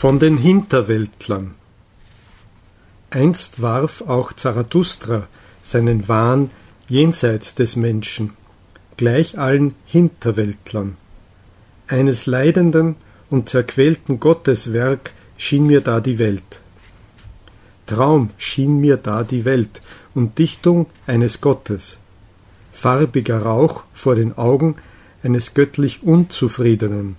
Von den Hinterwäldlern. Einst warf auch Zarathustra seinen Wahn jenseits des Menschen, gleich allen Hinterwäldlern. Eines leidenden und zerquälten Gotteswerk schien mir da die Welt. Traum schien mir da die Welt und Dichtung eines Gottes. Farbiger Rauch vor den Augen eines göttlich Unzufriedenen.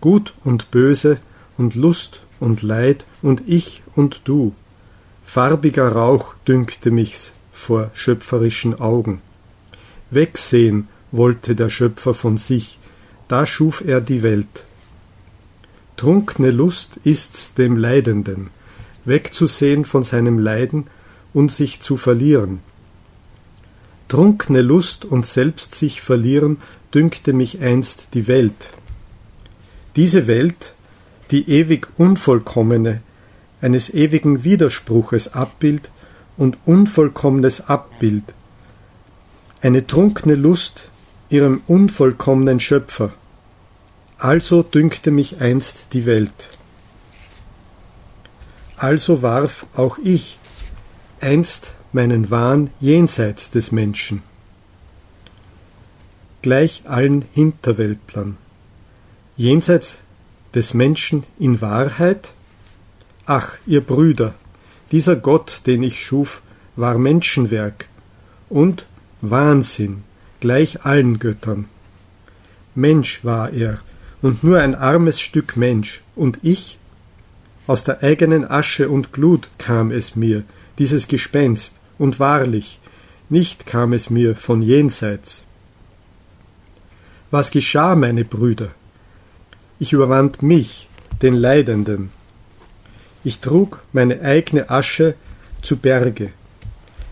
Gut und Böse und Lust und Leid und ich und du. Farbiger Rauch dünkte mich's vor schöpferischen Augen. Wegsehen wollte der Schöpfer von sich, da schuf er die Welt. Trunkne Lust ist's dem Leidenden, wegzusehen von seinem Leiden und sich zu verlieren. Trunkne Lust und selbst sich verlieren dünkte mich einst die Welt. Diese Welt die ewig unvollkommene, eines ewigen Widerspruches Abbild und unvollkommenes Abbild, eine trunkne Lust ihrem unvollkommenen Schöpfer. Also dünkte mich einst die Welt. Also warf auch ich einst meinen Wahn jenseits des Menschen, gleich allen Hinterwäldlern, jenseits des Menschen in Wahrheit? Ach, ihr Brüder, dieser Gott, den ich schuf, war Menschenwerk und Wahnsinn, gleich allen Göttern. Mensch war er, und nur ein armes Stück Mensch, und ich? Aus der eigenen Asche und Glut kam es mir, dieses Gespenst, und wahrlich, nicht kam es mir von jenseits. Was geschah, meine Brüder? Ich überwand mich, den Leidenden. Ich trug meine eigene Asche zu Berge.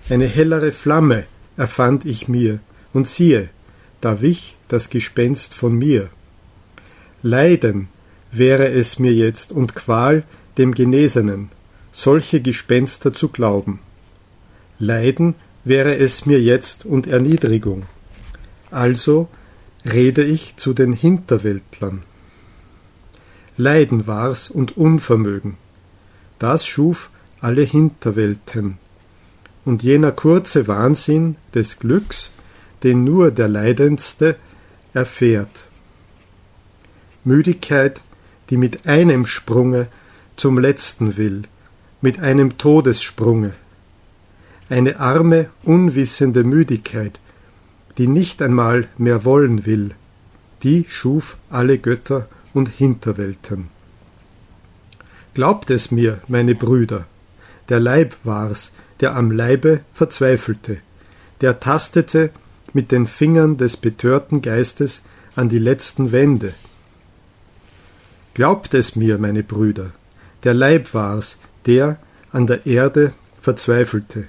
Eine hellere Flamme erfand ich mir, und siehe, da wich das Gespenst von mir. Leiden wäre es mir jetzt und Qual dem Genesenen, solche Gespenster zu glauben. Leiden wäre es mir jetzt und Erniedrigung. Also rede ich zu den Hinterwäldlern. Leiden war's und Unvermögen. Das schuf alle Hinterwelten. Und jener kurze Wahnsinn des Glücks, den nur der Leidendste erfährt. Müdigkeit, die mit einem Sprunge zum letzten will, mit einem Todessprunge. Eine arme, unwissende Müdigkeit, die nicht einmal mehr wollen will, die schuf alle Götter und Hinterwelten. Glaubt es mir, meine Brüder, der Leib war's, der am Leibe verzweifelte, der tastete mit den Fingern des betörten Geistes an die letzten Wände. Glaubt es mir, meine Brüder, der Leib war's, der an der Erde verzweifelte,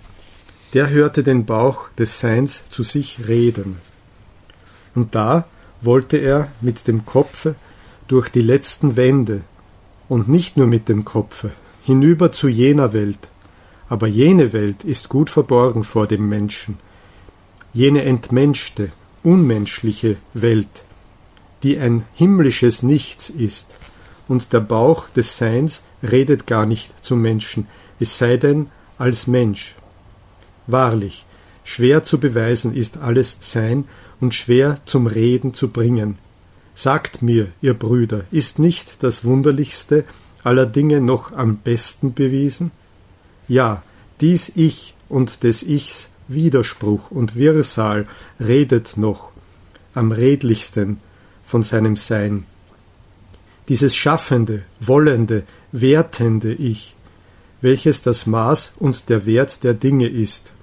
der hörte den Bauch des Seins zu sich reden. Und da wollte er mit dem Kopfe durch die letzten Wände und nicht nur mit dem Kopfe, hinüber zu jener Welt. Aber jene Welt ist gut verborgen vor dem Menschen, jene entmenschte, unmenschliche Welt, die ein himmlisches Nichts ist, und der Bauch des Seins redet gar nicht zum Menschen, es sei denn als Mensch. Wahrlich, schwer zu beweisen ist alles Sein und schwer zum Reden zu bringen, Sagt mir, ihr Brüder, ist nicht das Wunderlichste aller Dinge noch am besten bewiesen? Ja, dies Ich und des Ichs Widerspruch und Wirrsal redet noch am redlichsten von seinem Sein. Dieses schaffende, wollende, wertende Ich, welches das Maß und der Wert der Dinge ist.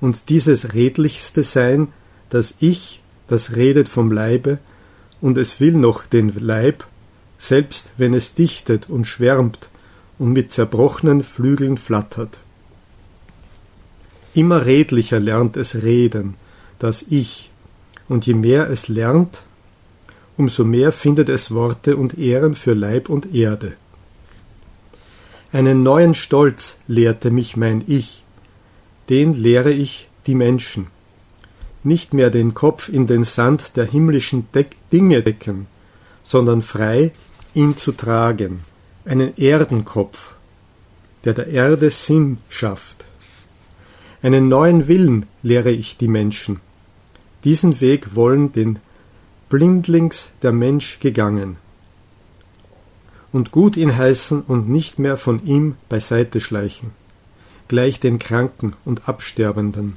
Und dieses redlichste Sein, das Ich, das redet vom Leibe, und es will noch den Leib, selbst wenn es dichtet und schwärmt und mit zerbrochenen Flügeln flattert. Immer redlicher lernt es reden, das Ich, und je mehr es lernt, umso mehr findet es Worte und Ehren für Leib und Erde. Einen neuen Stolz lehrte mich mein Ich, den lehre ich die Menschen nicht mehr den Kopf in den Sand der himmlischen Deck Dinge decken, sondern frei ihn zu tragen, einen Erdenkopf, der der Erde Sinn schafft. Einen neuen Willen lehre ich die Menschen. Diesen Weg wollen den blindlings der Mensch gegangen. Und gut ihn heißen und nicht mehr von ihm beiseite schleichen, gleich den Kranken und Absterbenden.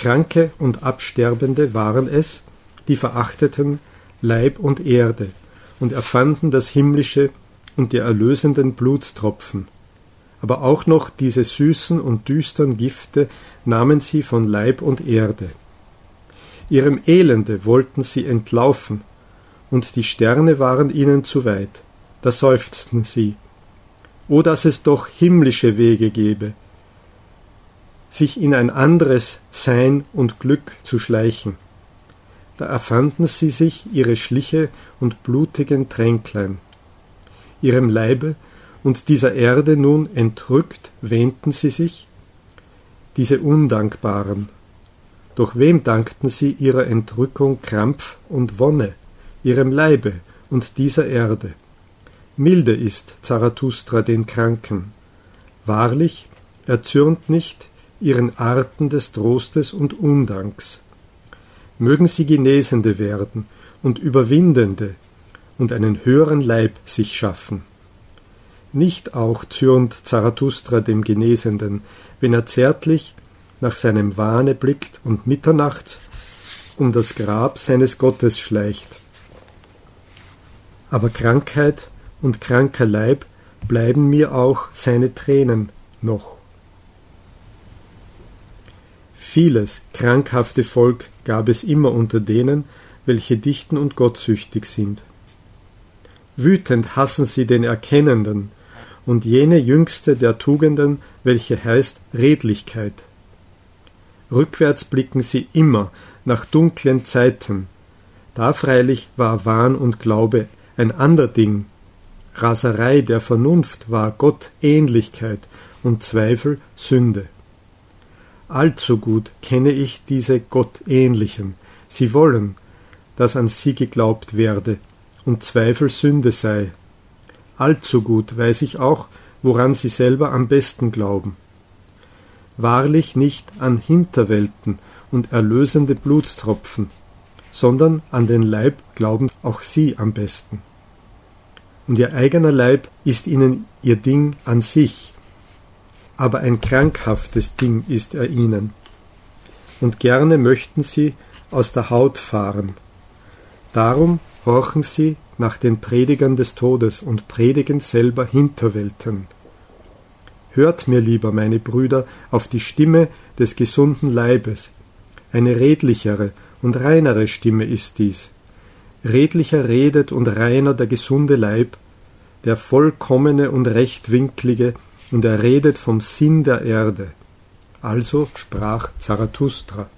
Kranke und Absterbende waren es, die verachteten Leib und Erde und erfanden das himmlische und die erlösenden Blutstropfen. Aber auch noch diese süßen und düstern Gifte nahmen sie von Leib und Erde. Ihrem Elende wollten sie entlaufen, und die Sterne waren ihnen zu weit. Da seufzten sie. O dass es doch himmlische Wege gäbe, sich in ein anderes Sein und Glück zu schleichen. Da erfanden sie sich ihre schliche und blutigen Tränklein. Ihrem Leibe und dieser Erde nun entrückt wähnten sie sich, diese Undankbaren. Doch wem dankten sie ihrer Entrückung Krampf und Wonne, ihrem Leibe und dieser Erde? Milde ist Zarathustra den Kranken. Wahrlich, er zürnt nicht ihren Arten des Trostes und Undanks. Mögen sie Genesende werden und Überwindende und einen höheren Leib sich schaffen. Nicht auch zürnt Zarathustra dem Genesenden, wenn er zärtlich nach seinem Wahne blickt und mitternachts um das Grab seines Gottes schleicht. Aber Krankheit und kranker Leib bleiben mir auch seine Tränen noch. Vieles krankhafte Volk gab es immer unter denen, welche dichten und gottsüchtig sind. Wütend hassen sie den Erkennenden und jene jüngste der Tugenden, welche heißt Redlichkeit. Rückwärts blicken sie immer nach dunklen Zeiten. Da freilich war Wahn und Glaube ein ander Ding. Raserei der Vernunft war Gott Ähnlichkeit und Zweifel Sünde. Allzu gut kenne ich diese Gottähnlichen. Sie wollen, dass an sie geglaubt werde und Zweifel Sünde sei. Allzu gut weiß ich auch, woran sie selber am besten glauben. Wahrlich nicht an Hinterwelten und erlösende Blutstropfen, sondern an den Leib glauben auch sie am besten. Und ihr eigener Leib ist ihnen ihr Ding an sich, aber ein krankhaftes Ding ist er ihnen. Und gerne möchten sie aus der Haut fahren. Darum horchen sie nach den Predigern des Todes und predigen selber Hinterwelten. Hört mir lieber, meine Brüder, auf die Stimme des gesunden Leibes. Eine redlichere und reinere Stimme ist dies. Redlicher redet und reiner der gesunde Leib, der vollkommene und rechtwinklige, und er redet vom Sinn der Erde. Also sprach Zarathustra.